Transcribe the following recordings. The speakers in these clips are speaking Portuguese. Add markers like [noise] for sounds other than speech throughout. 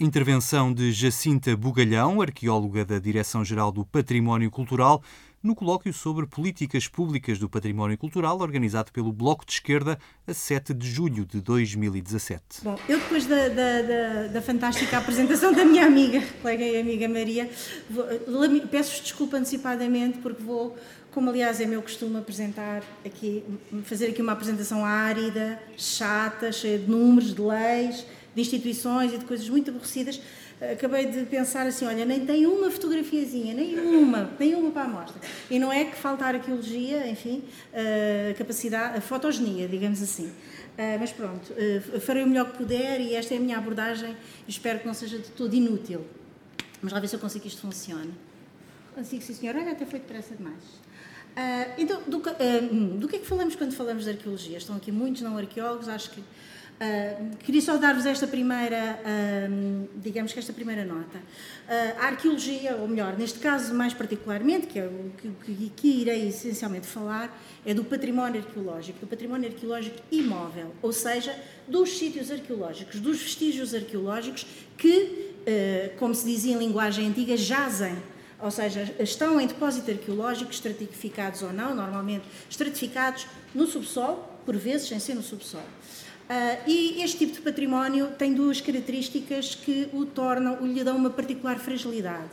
Intervenção de Jacinta Bugalhão, arqueóloga da Direção-Geral do Património Cultural, no colóquio sobre políticas públicas do património cultural, organizado pelo Bloco de Esquerda a 7 de julho de 2017. Bom, eu depois da, da, da, da fantástica apresentação da minha amiga, [laughs] colega e amiga Maria, peço desculpa antecipadamente porque vou, como aliás é meu costume apresentar aqui, fazer aqui uma apresentação árida, chata, cheia de números, de leis, de instituições e de coisas muito aborrecidas acabei de pensar assim, olha, nem tem uma fotografiazinha, nem uma, nem uma para a amostra. E não é que faltar arqueologia, enfim, a capacidade, a fotogenia, digamos assim. mas pronto, farei o melhor que puder e esta é a minha abordagem espero que não seja de todo inútil. Vamos lá ver se eu consigo que isto funcione. Consigo, sim senhor. Olha, até foi depressa demais. Uh, então, do, uh, do que é que falamos quando falamos de arqueologia? Estão aqui muitos não arqueólogos, acho que Uh, queria só dar-vos esta primeira, uh, digamos que esta primeira nota. Uh, a arqueologia, ou melhor, neste caso mais particularmente, que é o que, que, irei essencialmente falar, é do património arqueológico, do património arqueológico imóvel, ou seja, dos sítios arqueológicos, dos vestígios arqueológicos que, como se dizia em linguagem antiga, jazem ou seja, estão em depósito arqueológico, estratificados ou não, normalmente estratificados no subsolo, por vezes sem ser no subsolo. Uh, e este tipo de património tem duas características que o tornam, lhe dão uma particular fragilidade.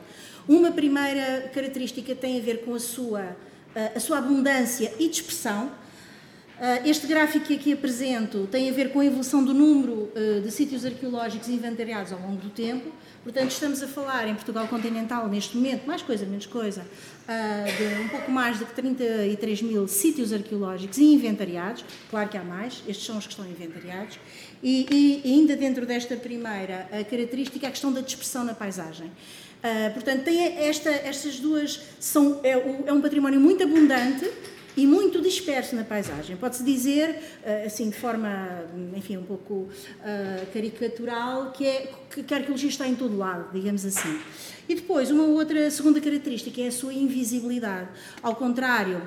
Uma primeira característica tem a ver com a sua, uh, a sua abundância e dispersão. Uh, este gráfico que aqui apresento tem a ver com a evolução do número de sítios arqueológicos inventariados ao longo do tempo. Portanto, estamos a falar em Portugal continental, neste momento, mais coisa, menos coisa, ah, de um pouco mais de 33 mil sítios arqueológicos inventariados. Claro que há mais, estes são os que estão inventariados. E, e ainda dentro desta primeira característica, a questão da dispersão na paisagem. Uh, portanto, tem esta, estas duas são é, é um património muito abundante e muito disperso na paisagem. Pode-se dizer, eh, assim, de forma, enfim, um pouco uh, caricatural, que, é, que a arqueologia está em todo lado, digamos assim. E depois, uma outra segunda característica é a sua invisibilidade. Ao contrário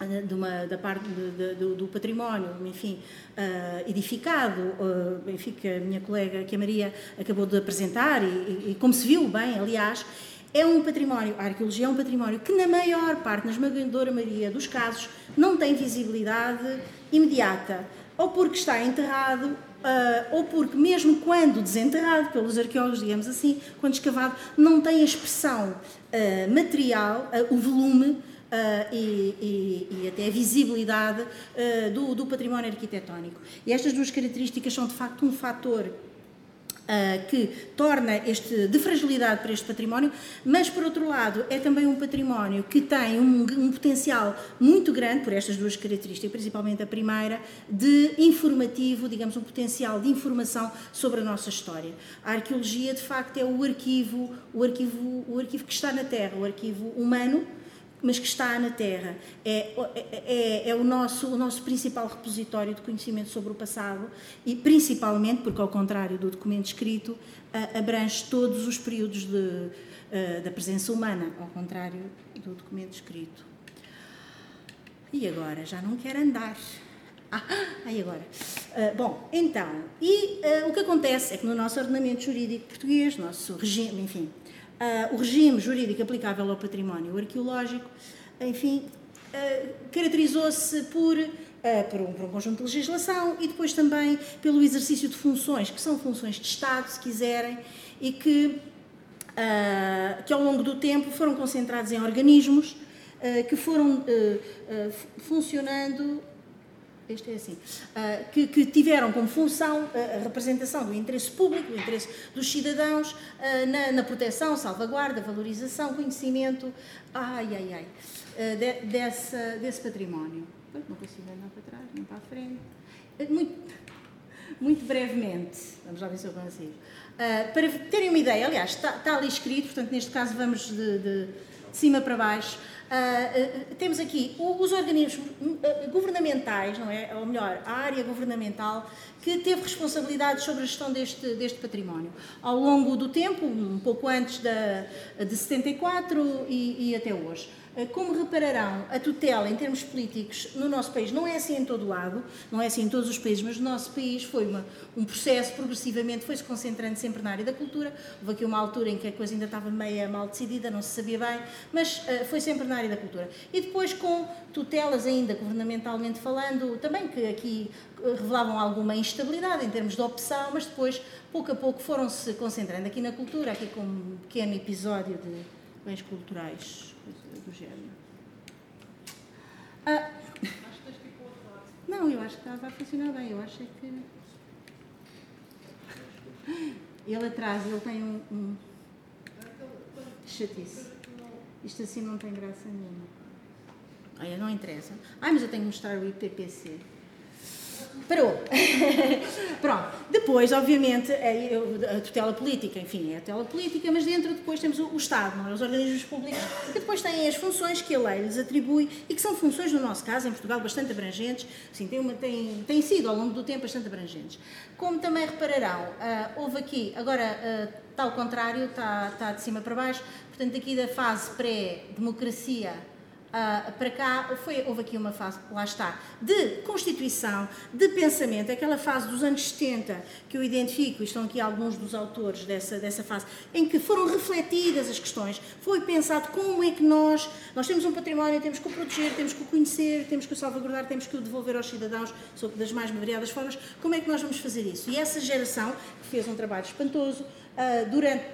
eh, uma, da parte de, de, do, do, património, enfim, uh, edificado, uh, enfim, que a minha colega, que a Maria acabou de apresentar, e, e, e como se viu bem, aliás, é um património, a arqueologia é um património que, na maior parte, na esmagadora maioria dos casos, não tem visibilidade imediata, ou porque está enterrado, uh, ou porque, mesmo quando desenterrado pelos arqueólogos, digamos assim, quando escavado, não tem a expressão uh, material, uh, o volume. E, e, e, até a visibilidade do, do património arquitetónico. E estas duas características são de facto um fator Uh, que torna este de fragilidade para este património, mas por outro lado é também um património que tem um, um, potencial muito grande por estas duas características, principalmente a primeira, de informativo, digamos um potencial de informação sobre a nossa história. A arqueologia de facto é o arquivo, o arquivo, o arquivo que está na Terra, o arquivo humano mas que está na Terra. É, é, é, é, o, nosso, o nosso principal repositório de conhecimento sobre o passado e, principalmente, porque, ao contrário do documento escrito, abrange todos os períodos de, da presença humana, ao contrário do documento escrito. E agora? Já não quero andar. Ah, aí agora. Uh, bom, então, e uh, o que acontece é que no nosso ordenamento jurídico português, nosso regime, enfim, uh, o regime jurídico aplicável ao património arqueológico, enfim, uh, caracterizou-se por, uh, por, um, por, um, conjunto de legislação e depois também pelo exercício de funções, que são funções de Estado, se quiserem, e que, que ao longo do tempo foram concentrados em organismos que foram funcionando este é assim, uh, que, que, tiveram como função a representação do interesse público, do interesse dos cidadãos, uh, na, na, proteção, salvaguarda, valorização, conhecimento, ai, ai, ai, uh, de, dessa, desse património. Não consigo andar para trás, nem para a frente. Muito, muito brevemente, vamos lá ver se eu consigo. para terem uma ideia, aliás, está, está, ali escrito, portanto, neste caso vamos de, de cima para baixo. Uh, temos aqui os organismos governamentais, não é? Ou melhor, a área governamental que teve responsabilidade sobre a gestão deste, deste património. Ao longo do tempo, um pouco antes da, de 74 e, e até hoje. Eh, como repararão, a tutela em termos políticos no nosso país não é assim em todo lado, não é assim em todos os países, mas no nosso país foi uma, um processo, progressivamente foi-se concentrando sempre na área da cultura. Houve aqui uma altura em que a coisa ainda estava meia mal decidida, não se sabia bem, mas uh, foi sempre na área da cultura. E depois com tutelas ainda, governamentalmente falando, também que aqui eh, revelavam alguma instabilidade em termos de opção, mas depois, pouco a pouco, foram-se concentrando aqui na cultura, aqui com um pequeno episódio de bens culturais do género. Ah, não, eu acho que estava a funcionar bem. Eu acho que. Ele atrás, ele tem um. um... Chatice. Isto assim não tem graça nenhuma. Olha, não interessa. Ai, mas eu tenho que mostrar o IPPC. Parou. [laughs] Pronto. Depois, obviamente, é a tutela política, enfim, é a tutela política, mas dentro depois temos o, Estado, não é? os organismos públicos, que depois têm as funções que a lei lhes atribui e que são funções, no nosso caso, em Portugal, bastante abrangentes, assim, têm, uma, têm, têm sido, ao longo do tempo, bastante abrangentes. Como também repararão, uh, houve aqui, agora uh, está ao contrário, está, está de cima para baixo, portanto, aqui da fase pré-democracia Uh, para cá foi, houve aqui uma fase, lá está, de constituição, de pensamento, aquela fase dos anos 70 que eu identifico, e estão aqui alguns dos autores dessa, dessa fase, em que foram refletidas as questões, foi pensado como é que nós, nós temos um património, temos que o proteger, temos que o conhecer, temos que o salvaguardar, temos que o devolver aos cidadãos, das mais variadas formas, como é que nós vamos fazer isso? E essa geração, que fez um trabalho espantoso, durante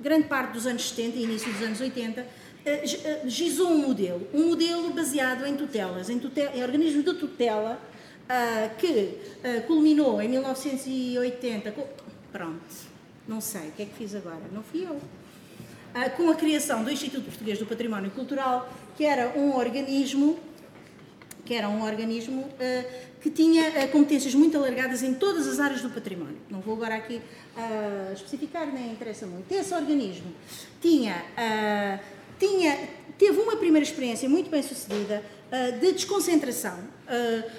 grande parte dos anos 70 e início dos anos 80, eh, eh, gizou um modelo, um modelo baseado em tutelas, em, tutela, em organismos de tutela, que culminou em 1980. Pronto, não sei, o que é que fiz agora? Não fui eu. Com a criação do Instituto Português do Património Cultural, que era um organismo que era um organismo uh, que tinha uh, competências muito alargadas em todas as áreas do património. Não vou agora aqui uh, especificar, nem interessa muito. Esse organismo tinha tinha, teve uma primeira experiência muito bem sucedida de desconcentração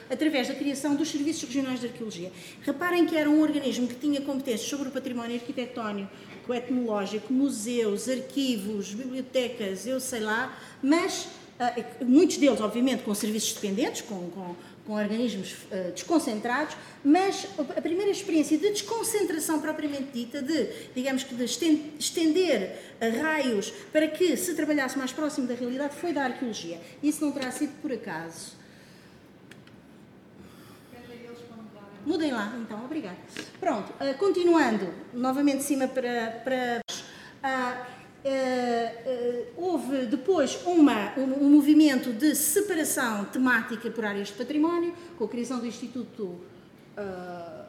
através da criação dos Serviços Regionais de Arqueologia. Reparem que era um organismo que tinha competências sobre o património arquitetónico, etnológico, museus, arquivos, bibliotecas, eu sei lá, mas muitos deles, obviamente, com serviços dependentes, com, com com organismos uh, desconcentrados, mas a primeira experiência de desconcentração propriamente dita, de, digamos que de estender uh, raios para que se trabalhasse mais próximo da realidade, foi da arqueologia. Isso não terá sido por acaso. Mudem lá, então, obrigada. Pronto, continuando, novamente de cima para. para uh, houve depois uma, um, movimento de separação temática por áreas de património, com a criação do Instituto, uh,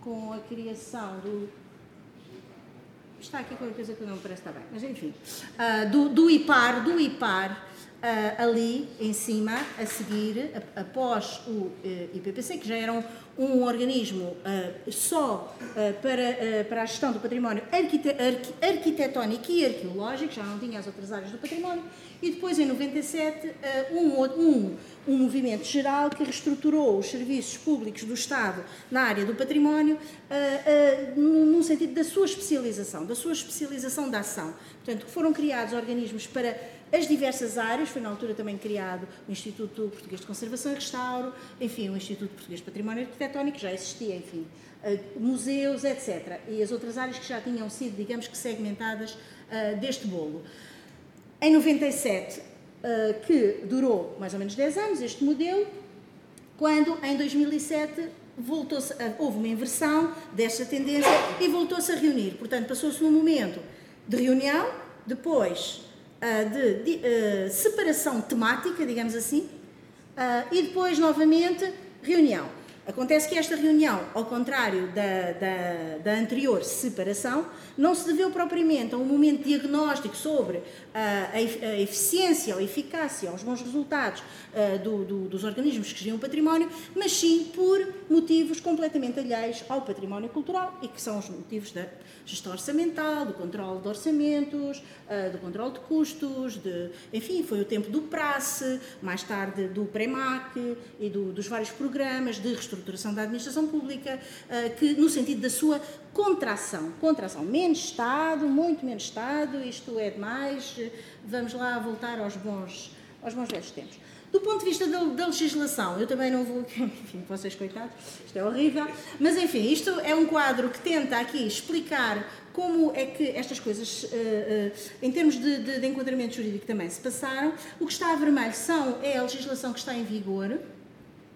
com a criação do. Está aqui qualquer coisa que não me parece estar bem, mas enfim. do, do IPAR, do IPAR, Uh, ali em cima, a seguir, a, após o uh, IPPC, que já era um, um organismo uh, só para, para a gestão do património arquite arqu arquitetónico e arqueológico, já não tinha as outras áreas do património, e depois, em 97, um, um, um movimento geral que reestruturou os serviços públicos do Estado na área do património, num sentido da sua especialização, da sua especialização da ação. Portanto, foram criados organismos para as diversas áreas, foi na altura também criado o Instituto Português de Conservação e Restauro, enfim, o Instituto Português de Património Arquitetónico, já existia, enfim, eh, museus, etc. E as outras áreas que já tinham sido, digamos que, segmentadas uh, deste bolo. Em 97, uh, eh, que durou mais ou menos 10 anos, este modelo, quando em 2007 voltou-se, houve uma inversão desta tendência e voltou-se a reunir. Portanto, passou-se num momento de reunião, depois de, de uh, separação temática, digamos assim, uh, e depois, novamente, reunião. Acontece que esta reunião, ao contrário da, da, da, anterior separação, não se deveu propriamente a um momento diagnóstico sobre a, a eficiência, a eficácia, os bons resultados uh, do, do, dos organismos que geriam o património, mas sim por motivos completamente alheios ao património cultural e que são os motivos da gestão orçamental, do controle de orçamentos, uh, do controle de custos, de, enfim, foi o tempo do PRACE, mais tarde do PREMAC e do, dos vários programas de reestruturação da administração pública, uh, que no sentido da sua contração, contração, menos Estado, muito menos Estado, isto é demais, vamos lá voltar aos bons, aos bons velhos tempos. Do ponto de vista da, da, legislação, eu também não vou. [laughs] Enfim, vocês coitados, isto é horrível. Mas enfim, isto é um quadro que tenta aqui explicar como é que estas coisas, uh, uh, em termos de, de, de, enquadramento jurídico, também se passaram. O que está a vermelho são, é a legislação que está em vigor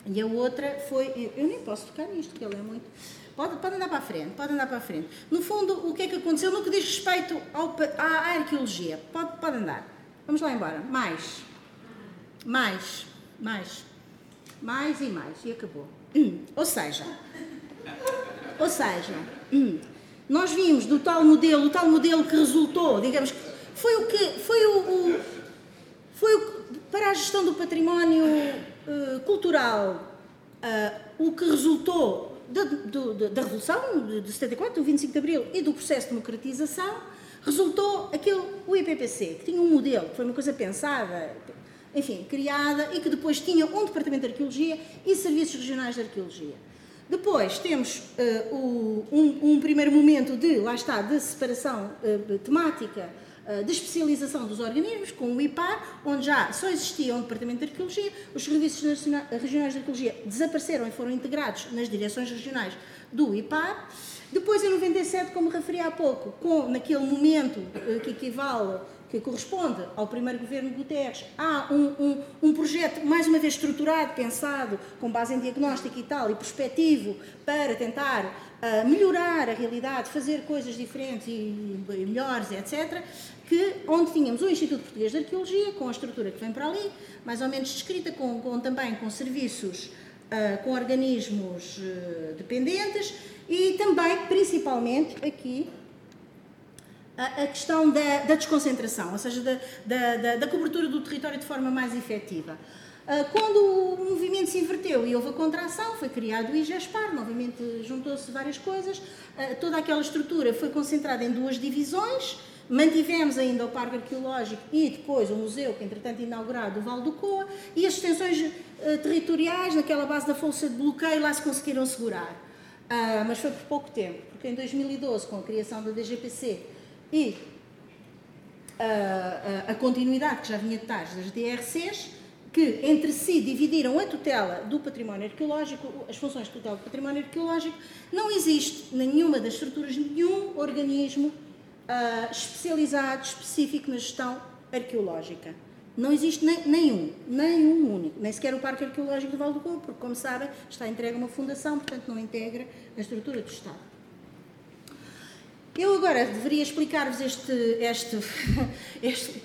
e a outra foi. Eu nem posso tocar nisto, porque ele é muito. Pode, pode andar para a frente, pode andar para a frente. No fundo, o que é que aconteceu no que diz respeito ao, à arqueologia? Pode, pode andar. Vamos lá embora. Mais. Mais, mais, mais e mais, e acabou. Hum. Ou seja, ou seja, hum. nós vimos do tal modelo, o tal modelo que resultou, digamos que foi o que foi o, o foi o, para a gestão do património uh, cultural uh, o que resultou da, do, da Revolução de 74, do 25 de Abril e do processo de democratização, resultou aquele, o IPPC, que tinha um modelo, que foi uma coisa pensada, enfim, criada e que depois tinha um departamento de arqueologia e serviços regionais de arqueologia. Depois temos uh, o, um, um, primeiro momento de, lá está, de separação uh, temática, de especialização dos organismos, com o IPAR, onde já só existia um departamento de arqueologia, os serviços regionais de arqueologia desapareceram e foram integrados nas direções regionais do IPAR. Depois, em 97, como referi há pouco, com, naquele momento que equivale que corresponde ao primeiro governo de Guterres, há um, um, um, projeto, mais uma vez estruturado, pensado, com base em diagnóstico e tal, e perspectivo, para tentar uh, melhorar a realidade, fazer coisas diferentes e, e, melhores, etc., que, onde tínhamos o Instituto Português de Arqueologia, com a estrutura que vem para ali, mais ou menos descrita, com, com também com serviços, uh, com organismos uh, dependentes, e também, principalmente, aqui, a, questão da, da, desconcentração, ou seja, da, da, da, cobertura do território de forma mais efetiva. Ah, quando o movimento se inverteu e houve a contração, foi criado o IGESPAR, novamente juntou-se várias coisas, ah, toda aquela estrutura foi concentrada em duas divisões, mantivemos ainda o Parque Arqueológico e depois o museu, que entretanto inaugurado, o Val do Coa, e as extensões ah, territoriais, naquela base da força de bloqueio, lá se conseguiram segurar. Mas foi por pouco tempo, porque em 2012, com a criação da DGPC, e a, a, a continuidade que já vinha de das DRCs, que entre si dividiram a tutela do património arqueológico, as funções de tutela do património arqueológico, não existe nenhuma das estruturas, nenhum organismo uh, especializado, específico na gestão arqueológica. Não existe nem, nenhum, nenhum único, nem sequer o Parque Arqueológico do Val do Covo, porque, como sabem, está entregue a uma fundação, portanto não integra a estrutura do Estado. Eu agora deveria explicar-vos este, este, [laughs] este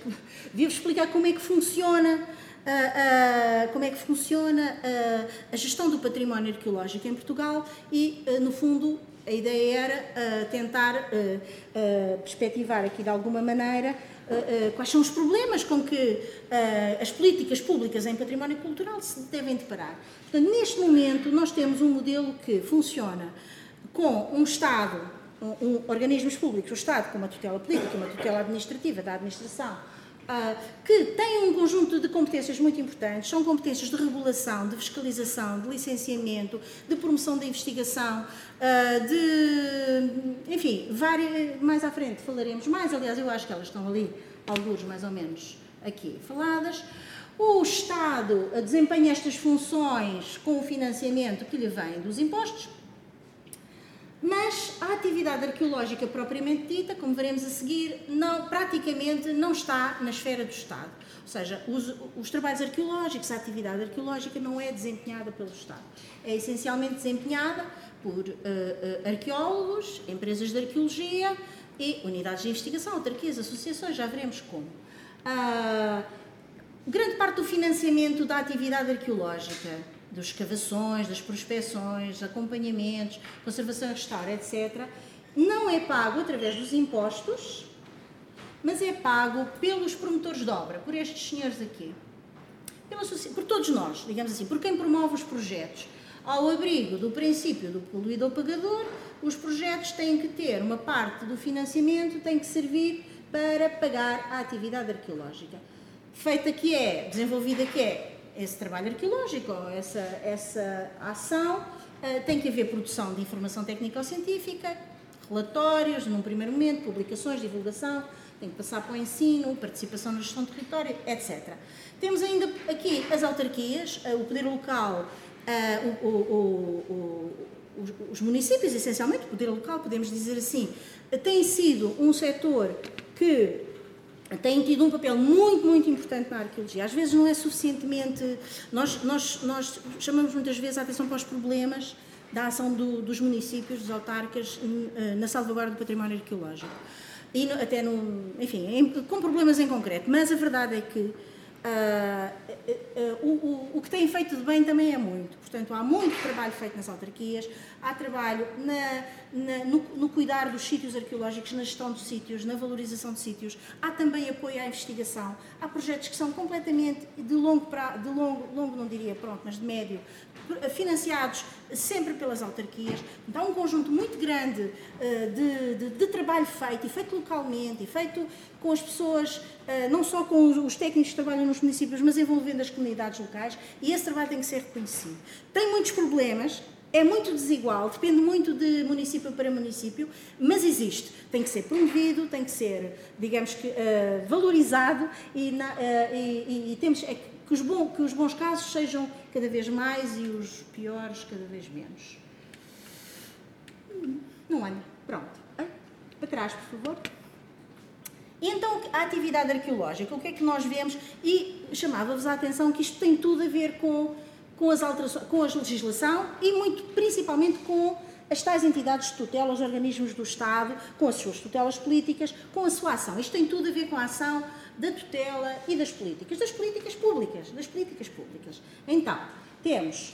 devia explicar como é que funciona, uh, uh, como é que funciona uh, a gestão do património arqueológico em Portugal e, no fundo, a ideia era tentar perspectivar aqui de alguma maneira quais são os problemas com que as políticas públicas em património cultural se devem deparar. Portanto, neste momento, nós temos um modelo que funciona com um Estado um, organismos públicos, o Estado, com uma tutela política, uma tutela administrativa da administração, que têm um conjunto de competências muito importantes, são competências de regulação, de fiscalização, de licenciamento, de promoção da investigação, uh, de. enfim, várias, mais à frente falaremos mais, aliás, eu acho que elas estão ali, alguns mais ou menos aqui faladas. O Estado desempenha estas funções com o financiamento que lhe vem dos impostos, mas a atividade arqueológica propriamente dita, como veremos a seguir, não, praticamente não está na esfera do Estado. Ou seja, os, os, trabalhos arqueológicos, a atividade arqueológica não é desempenhada pelo Estado. É essencialmente desempenhada por uh, uh, arqueólogos, empresas de arqueologia e unidades de investigação, autarquias, associações, já veremos como. Uh, grande parte do financiamento da atividade arqueológica das escavações, das prospeções, acompanhamentos, conservação restauro, etc., não é pago através dos impostos, mas é pago pelos promotores de obra, por estes senhores aqui. Por todos nós, digamos assim, por quem promove os projetos. Ao abrigo do princípio do poluidor pagador, os projetos têm que ter uma parte do financiamento, tem que servir para pagar a atividade arqueológica. Feita que é, desenvolvida que é esse trabalho arqueológico, essa, essa ação, uh, tem que haver produção de informação técnico-científica, relatórios, num primeiro momento, publicações, divulgação, tem que passar para o ensino, participação na gestão do território, etc. Temos ainda aqui as autarquias, uh, o poder local, uh, o, o, o, os municípios, essencialmente, o poder local, podemos dizer assim, tem sido um setor que tem tido um papel muito, muito importante na arqueologia. Às vezes não é suficientemente. Nós, nós, nós chamamos muitas vezes a atenção para os problemas da ação do, dos municípios, dos autarcas, eh, na salvaguarda do património arqueológico. E no, até, no, enfim, em, com problemas em concreto. Mas a verdade é que Uh, uh, uh, o, o, que tem feito de bem também é muito. Portanto, há muito trabalho feito nas autarquias, há trabalho na, na, no, no, cuidar dos sítios arqueológicos, na gestão dos sítios, na valorização de sítios. Há também apoio à investigação. Há projetos que são completamente de longo, pra, de longo, longo não diria pronto, mas de médio, financiados sempre pelas autarquias. Então, há um conjunto muito grande de, de, de trabalho feito, e feito localmente, e feito com as pessoas, eh, não só com os técnicos que trabalham nos municípios, mas envolvendo as comunidades locais, e esse trabalho tem que ser reconhecido. Tem muitos problemas, é muito desigual, depende muito de município para município, mas existe. Tem que ser promovido, tem que ser, digamos que, uh, valorizado e, na, uh, e, e, temos é que, os que os bons casos sejam cada vez mais e os piores cada vez menos. Não anda. Pronto. Para trás, por favor. Então, a atividade arqueológica, o que é que nós vemos? E chamava-vos a atenção que isto tem tudo a ver com, com, as com a legislação e muito principalmente com as tais entidades de tutela, os organismos do Estado, com as suas tutelas políticas, com a sua ação. Isto tem tudo a ver com a ação da tutela e das políticas, das políticas públicas, das políticas públicas. Então, temos,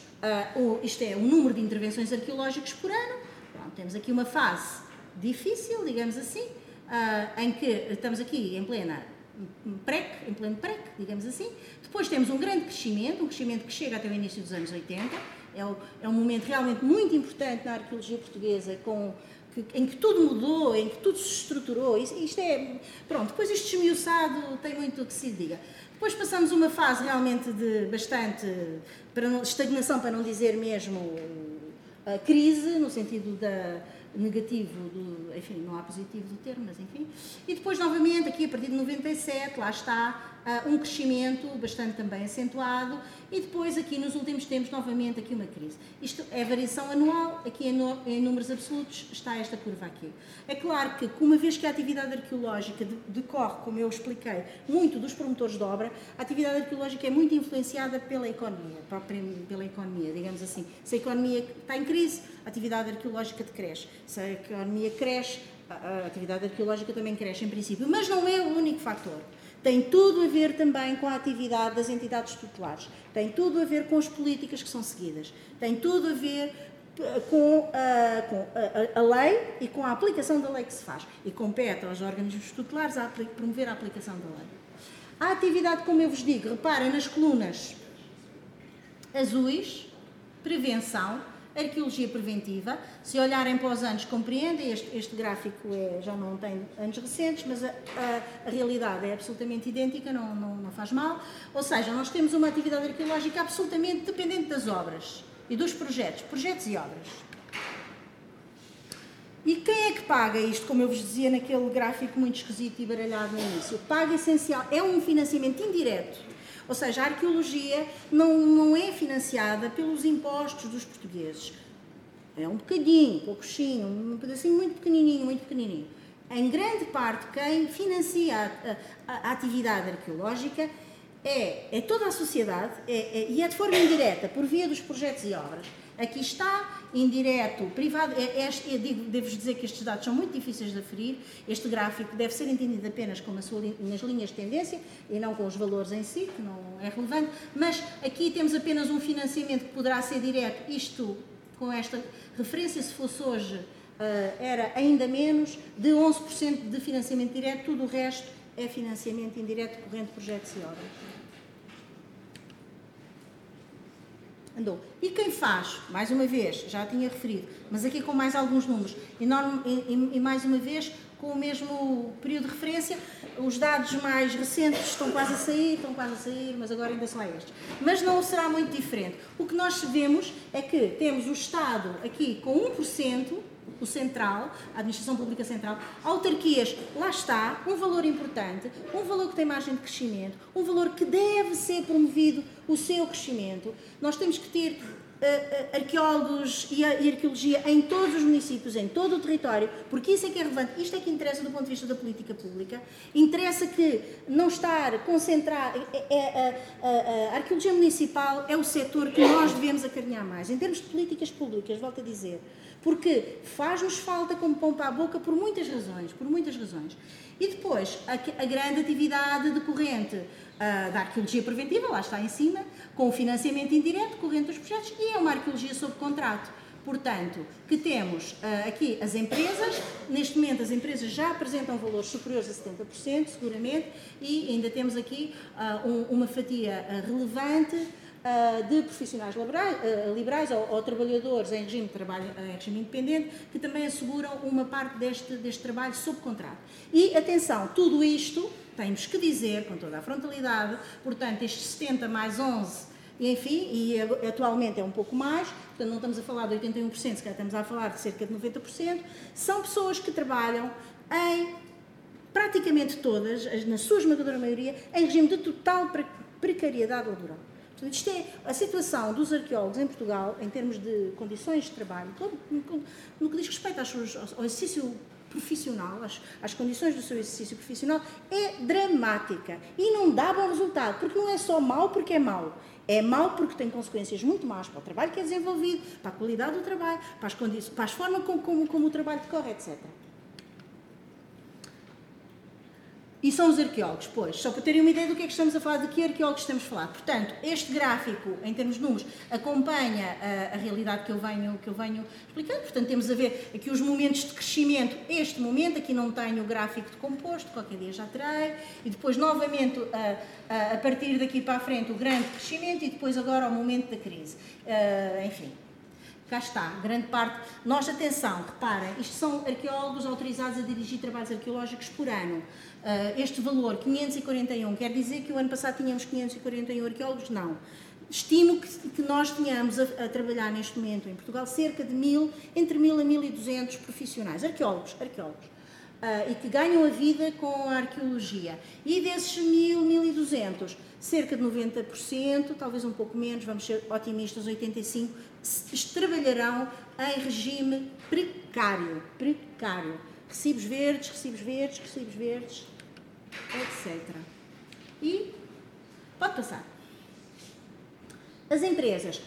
uh, o, isto é, o número de intervenções arqueológicas por ano, temos aqui uma fase difícil, digamos assim, uh, em que estamos aqui em plena PREC, em pleno PREC, digamos assim. Depois temos um grande crescimento, um crescimento que chega até o início dos anos 80. É, o, é um momento realmente muito importante na arqueologia portuguesa, com, que, em que tudo mudou, em que tudo se estruturou. Isto, isto é. Pronto, depois este esmiuçado tem muito que se diga. Depois passamos uma fase realmente de bastante para não, estagnação, para não dizer mesmo a crise, no sentido da negativo, do, enfim, não há positivo do termo, mas enfim. E depois, novamente, aqui a partir de 97, lá está uh, um crescimento bastante também acentuado e depois aqui nos últimos tempos, novamente, aqui uma crise. Isto é variação anual, aqui em, no, em números absolutos está esta curva aqui. É claro que, uma vez que a atividade arqueológica decorre, como eu expliquei, muito dos promotores de obra, a atividade arqueológica é muito influenciada pela economia, pela economia, digamos assim. Se a economia está em crise, a atividade arqueológica decresce. Se a economia cresce, a atividade arqueológica também cresce em princípio, mas não é o único fator. Tem tudo a ver também com a atividade das entidades tutelares, tem tudo a ver com as políticas que são seguidas, tem tudo a ver eh, com, a, com a, a, lei e com a aplicação da lei que se faz. E compete aos organismos tutelares a promover a aplicação da lei. A atividade, como eu vos digo, reparem nas colunas azuis, prevenção, arqueologia preventiva. Se olharem para os anos, compreendem, este, este gráfico é, já não tem anos recentes, mas a, a, a realidade é absolutamente idêntica, não, não, não, faz mal. Ou seja, nós temos uma atividade arqueológica absolutamente dependente das obras e dos projetos, projetos e obras. E quem é que paga isto, como eu vos dizia naquele gráfico muito esquisito e baralhado no início? Paga essencial, é um financiamento indireto ou seja, a arqueologia não, não é financiada pelos impostos dos portugueses. É um bocadinho, pouquinho, um pedacinho muito pequenininho, muito pequenininho. Em grande parte, quem financia a, a, a atividade arqueológica é, é, toda a sociedade é, é, e é de forma indireta, por via dos projetos e obras. aqui está, indireto, privado. É, é, Devo-vos dizer que estes dados são muito difíceis de aferir. Este gráfico deve ser entendido apenas como sua, nas linhas de tendência e não com os valores em si, que não é relevante. Mas aqui temos apenas um financiamento que poderá ser direto, isto com esta referência, se fosse hoje, uh, era ainda menos, de 11% de financiamento direto, tudo o resto é financiamento indireto, corrente, projetos e obras. Andou. E quem faz, mais uma vez, já tinha referido, mas aqui com mais alguns números, enorme, e, e, mais uma vez com o mesmo período de referência, os dados mais recentes estão quase a sair, estão quase a sair, mas agora ainda são estes. Mas não será muito diferente. O que nós vemos é que temos o Estado aqui com 1%, o central, a administração pública central, autarquias, lá está, um valor importante, um valor que tem margem de crescimento, um valor que deve ser promovido o seu crescimento. Nós temos que ter uh, arqueólogos e, e arqueologia em todos os municípios, em todo o território, porque isso é que é relevante, isto é que interessa do ponto de vista da política pública. Interessa que não estar concentrado. É, é, a, a, a arqueologia municipal é o setor que nós devemos acarinhar mais. Em termos de políticas públicas, volto a dizer, porque faz-nos falta como pão para a boca por muitas razões, por muitas razões. E depois, a, a grande atividade decorrente uh, da arqueologia preventiva, lá está em cima, com o financiamento indireto decorrente dos projetos, e é uma arqueologia sob contrato. Portanto, que temos uh, aqui as empresas, neste momento as empresas já apresentam valores superiores a 70%, seguramente, e ainda temos aqui uh, um, uma fatia relevante uh, de profissionais liberais, uh, liberais ou, ou, trabalhadores em regime trabalho em regime independente que também asseguram uma parte deste, deste trabalho sob contrato. E atenção, tudo isto temos que dizer com toda a frontalidade, portanto, estes 70 mais 11 e, enfim, e atualmente é um pouco mais, portanto não estamos a falar de 81%, se calhar estamos a falar de cerca de 90%, são pessoas que trabalham em praticamente todas, na sua esmagadora maioria, em regime de total precariedade laboral. Portanto, isto é a situação dos arqueólogos em Portugal, em termos de condições de trabalho, no que diz respeito ao exercício profissional, às, às, condições do seu exercício profissional, é dramática. E não dá bom resultado, porque não é só mau porque é mau. É mau porque tem consequências muito más para o trabalho que é desenvolvido, para a qualidade do trabalho, para as, para as formas como, como, como o trabalho decorre, etc. E são os arqueólogos, pois, só para terem uma ideia do que é que estamos a falar, de que arqueólogos estamos a falar. Portanto, este gráfico, em termos de números, acompanha a, a, realidade que eu, venho, que eu venho explicando. Portanto, temos a ver aqui os momentos de crescimento. Este momento, aqui não tenho o gráfico de composto, qualquer dia já terei. E depois, novamente, a, a, a partir daqui para a frente, o grande crescimento e depois agora o momento da crise. Uh, enfim, cá está, grande parte. Nós, atenção, reparem, isto são arqueólogos autorizados a dirigir trabalhos arqueológicos por ano. Uh, este valor, 541, quer dizer que o ano passado tínhamos 541 arqueólogos? Não. Estimo que, que nós tenhamos a, a, trabalhar neste momento em Portugal cerca de mil, entre 1000 a 1200 profissionais, arqueólogos, arqueólogos, uh, e que ganham a vida com a arqueologia. E desses 1000, 1200, cerca de 90%, talvez um pouco menos, vamos ser otimistas, 85%, trabalharão em regime precário. Precário. Recibos verdes, recibos verdes, recibos verdes, etc. E pode passar. As empresas.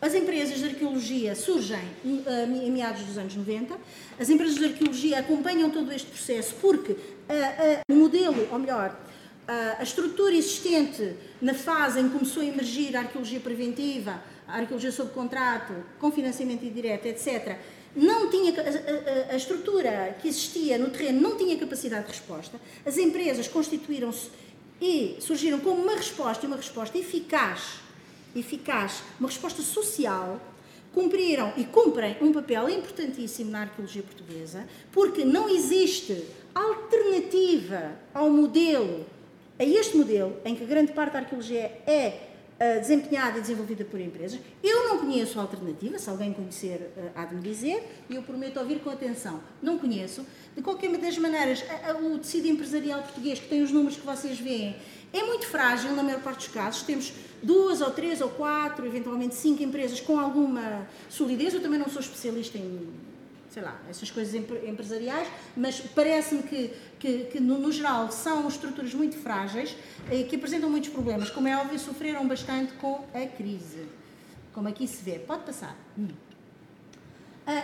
As empresas de arqueologia surgem em meados dos anos 90. As empresas de arqueologia acompanham todo este processo porque o modelo, ou melhor, a estrutura existente na fase em que começou a emergir a arqueologia preventiva, a arqueologia sob contrato, com financiamento indireto, etc., não tinha a, a, a, estrutura que existia no terreno não tinha capacidade de resposta. As empresas constituíram-se e surgiram como uma resposta, uma resposta eficaz, eficaz, uma resposta social, cumpriram e cumprem um papel importantíssimo na arqueologia portuguesa, porque não existe alternativa ao modelo a este modelo, em que grande parte da arqueologia é uh, desempenhada e desenvolvida por empresas, eu não conheço alternativa, se alguém conhecer, uh, há de me dizer, e eu prometo ouvir com atenção. Não conheço. De qualquer das maneiras, o tecido empresarial português, que tem os números que vocês veem, é muito frágil na maior parte dos casos. Temos duas ou três ou quatro, eventualmente cinco empresas com alguma solidez. Eu também não sou especialista em sei lá, essas coisas empresariais, mas parece-me que, que, que no, no, geral, são estruturas muito frágeis, eh, que apresentam muitos problemas. Como é óbvio, sofreram bastante com a crise. Como aqui se vê. Pode passar. Hum.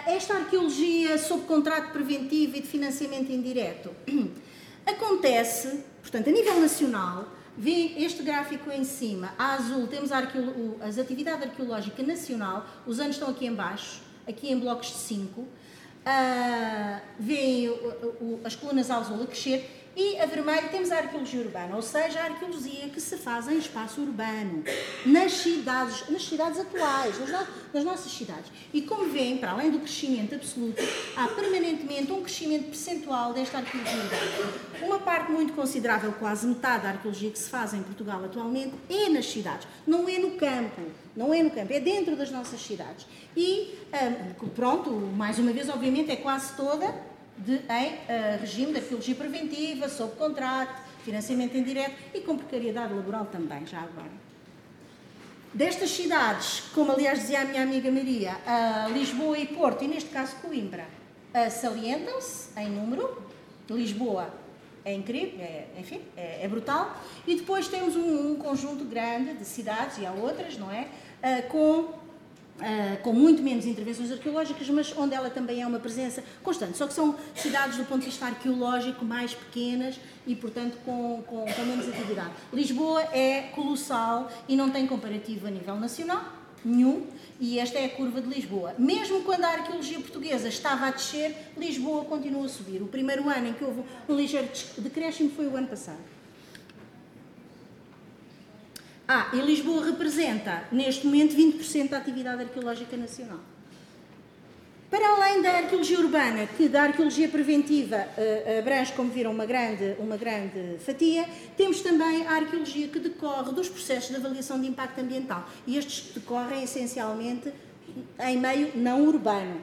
esta arqueologia sob contrato preventivo e de financiamento indireto [clears throat] acontece, portanto, a nível nacional, vê este gráfico em cima, a azul temos a as atividade arqueológica nacional, os anos estão aqui em baixo, aqui em blocos de 5, uh, veem as colunas azul a crescer e a vermelho temos a arqueologia urbana, ou seja, a arqueologia que se faz em espaço urbano, nas cidades, nas cidades atuais, nas, no, nas nossas cidades. E como veem, para além do crescimento absoluto, há permanentemente um crescimento percentual desta arqueologia urbana. Uma parte muito considerável, quase metade da arqueologia que se faz em Portugal atualmente, é nas cidades, não é no campo. Não é no campo, é dentro das nossas cidades. E, um, pronto, mais uma vez, obviamente, é quase toda de, em uh, regime de arqueologia preventiva, sob contrato, financiamento indireto e com precariedade laboral também, já agora. Destas cidades, como aliás dizia a minha amiga Maria, uh, Lisboa e Porto, e neste caso Coimbra, uh, salientam-se em número. Lisboa é incrível, é, enfim, é, é, brutal. E depois temos um, um, conjunto grande de cidades, e há outras, não é? Uh, com Uh, com muito menos intervenções arqueológicas, mas onde ela também é uma presença constante. Só que são cidades, do ponto de vista arqueológico, mais pequenas e, portanto, com, com, com menos atividade. Lisboa é colossal e não tem comparativo a nível nacional, nenhum, e esta é a curva de Lisboa. Mesmo quando a arqueologia portuguesa estava a descer, Lisboa continua a subir. O primeiro ano em que houve um ligeiro decréscimo foi o ano passado. Ah, e Lisboa representa, neste momento, 20% da atividade arqueológica nacional. Para além da arqueologia urbana, que da arqueologia preventiva uh, abrange, como viram, uma grande, uma grande fatia, temos também a arqueologia que decorre dos processos de avaliação de impacto ambiental. E estes decorrem essencialmente em meio não urbano.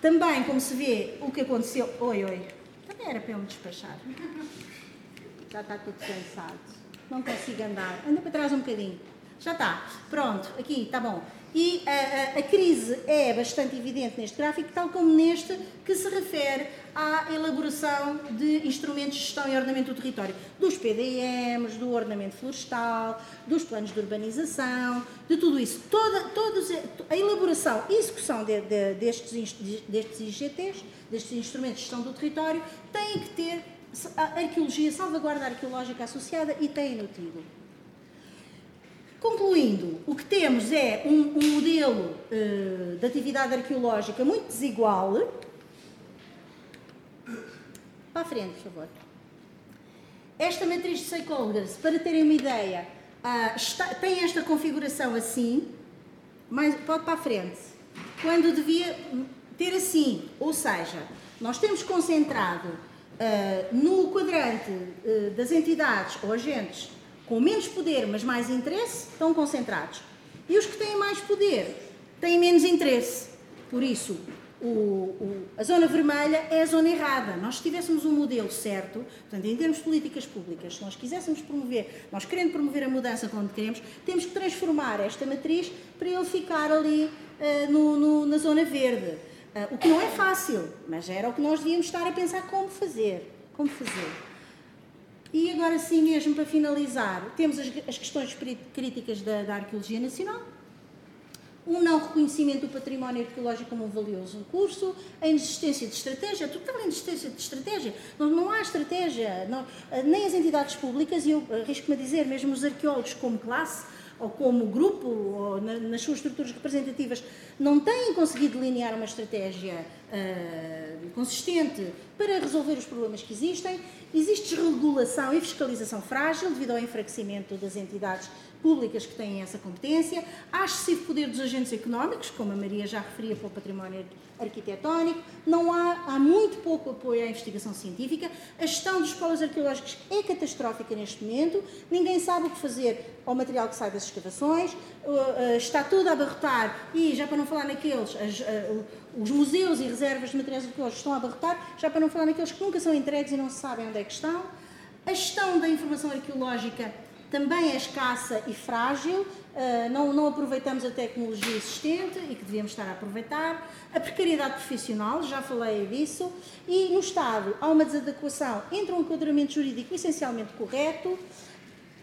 Também, como se vê, o que aconteceu. Oi, oi. Também era para eu me despachar. [laughs] Já está tudo cansado. Não consigo andar. Anda para trás um bocadinho. Já está. Pronto, aqui, está bom. E a, a, a, crise é bastante evidente neste gráfico, tal como neste, que se refere à elaboração de instrumentos de gestão e ordenamento do território, dos PDMs, do ordenamento florestal, dos planos de urbanização, de tudo isso. Toda, todos, a elaboração e execução de, de, destes, destes IGTs, destes instrumentos de gestão do território, têm que ter a arqueologia, salvaguarda arqueológica associada e tem-no tido. Concluindo, o que temos é um, um modelo uh, de atividade arqueológica muito desigual. Para a frente, por favor. Esta matriz de stakeholders, para terem uma ideia, uh, está, tem esta configuração assim, mas pode para a frente. Quando devia ter assim, ou seja, nós temos concentrado Uh, no quadrante uh, das entidades ou agentes com menos poder, mas mais interesse, estão concentrados. E os que têm mais poder têm menos interesse. Por isso, o, o, a zona vermelha é a zona errada. Nós, se tivéssemos um modelo certo, portanto, em termos de políticas públicas, se nós quiséssemos promover, nós querendo promover a mudança onde queremos, temos que transformar esta matriz para ele ficar ali uh, no, no, na zona verde. Uh, o que não é fácil, mas era o que nós devíamos estar a pensar como fazer. Como fazer. E agora sim mesmo, para finalizar, temos as, as questões críticas da, da, arqueologia nacional, um não reconhecimento do património arqueológico como um valioso recurso, a inexistência de estratégia, total inexistência de estratégia. Não, não há estratégia, não, nem as entidades públicas, e eu arrisco-me a dizer, mesmo os arqueólogos como classe, ou como grupo, ou na, nas suas estruturas representativas, não têm conseguido delinear uma estratégia uh, consistente para resolver os problemas que existem, existe desregulação e fiscalização frágil devido ao enfraquecimento das entidades públicas que têm essa competência, há excessivo poder dos agentes económicos, como a Maria já referia para o património arquitetónico, não há, há muito pouco apoio à investigação científica, a gestão dos polos arqueológicos é catastrófica neste momento, ninguém sabe o que fazer ao material que sai das escavações, está tudo a abarrotar e, já para não falar naqueles, as, os museus e reservas de materiais arqueológicos estão a abarrotar, já para não falar naqueles que nunca são entregues e não se sabem onde é que estão. A gestão da informação arqueológica também é escassa e frágil, ah, não, não, aproveitamos a tecnologia existente e que devíamos estar a aproveitar, a precariedade profissional, já falei disso, e no Estado há uma desadequação entre um enquadramento jurídico essencialmente correto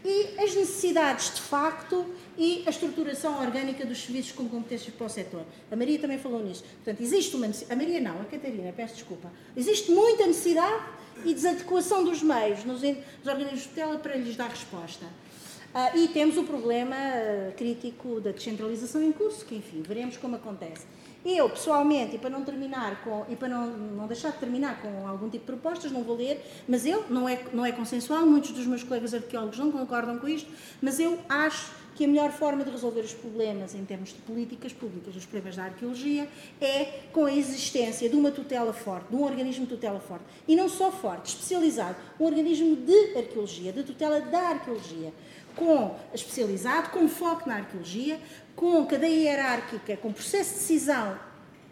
e as necessidades de facto e a estruturação orgânica dos serviços com competências para o setor. A Maria também falou nisso. Portanto, existe uma necessidade, a Maria não, a Catarina, peço desculpa. Existe muita necessidade e desadequação dos meios nos, nos organismos de tutela para lhes dar resposta. Uh, e temos o problema uh, crítico da descentralização em curso, que enfim, veremos como acontece. Eu, pessoalmente, e para não terminar com, e para não, não deixar de terminar com algum tipo de propostas, não vou ler, mas eu, não é, não é consensual, muitos dos meus colegas arqueólogos não concordam com isto, mas eu acho que a melhor forma de resolver os problemas em termos de políticas públicas, os problemas da arqueologia, é com a existência de uma tutela forte, de um organismo de tutela forte. E não só forte, especializado, um organismo de arqueologia, de tutela da arqueologia, com especializado, com foco na arqueologia, com cadeia hierárquica, com processo de decisão,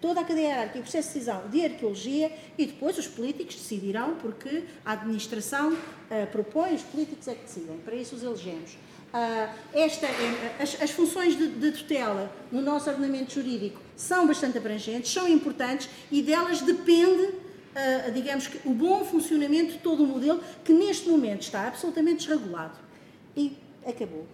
toda a cadeia hierárquica processo de decisão de arqueologia e depois os políticos decidirão porque a administração uh, propõe, os políticos é que decidem, para isso os elegemos. Uh, esta é, as, as, funções de, de, tutela no nosso ordenamento jurídico são bastante abrangentes, são importantes e delas depende, uh, digamos que, o bom funcionamento de todo o modelo que neste momento está absolutamente desregulado. E acabou.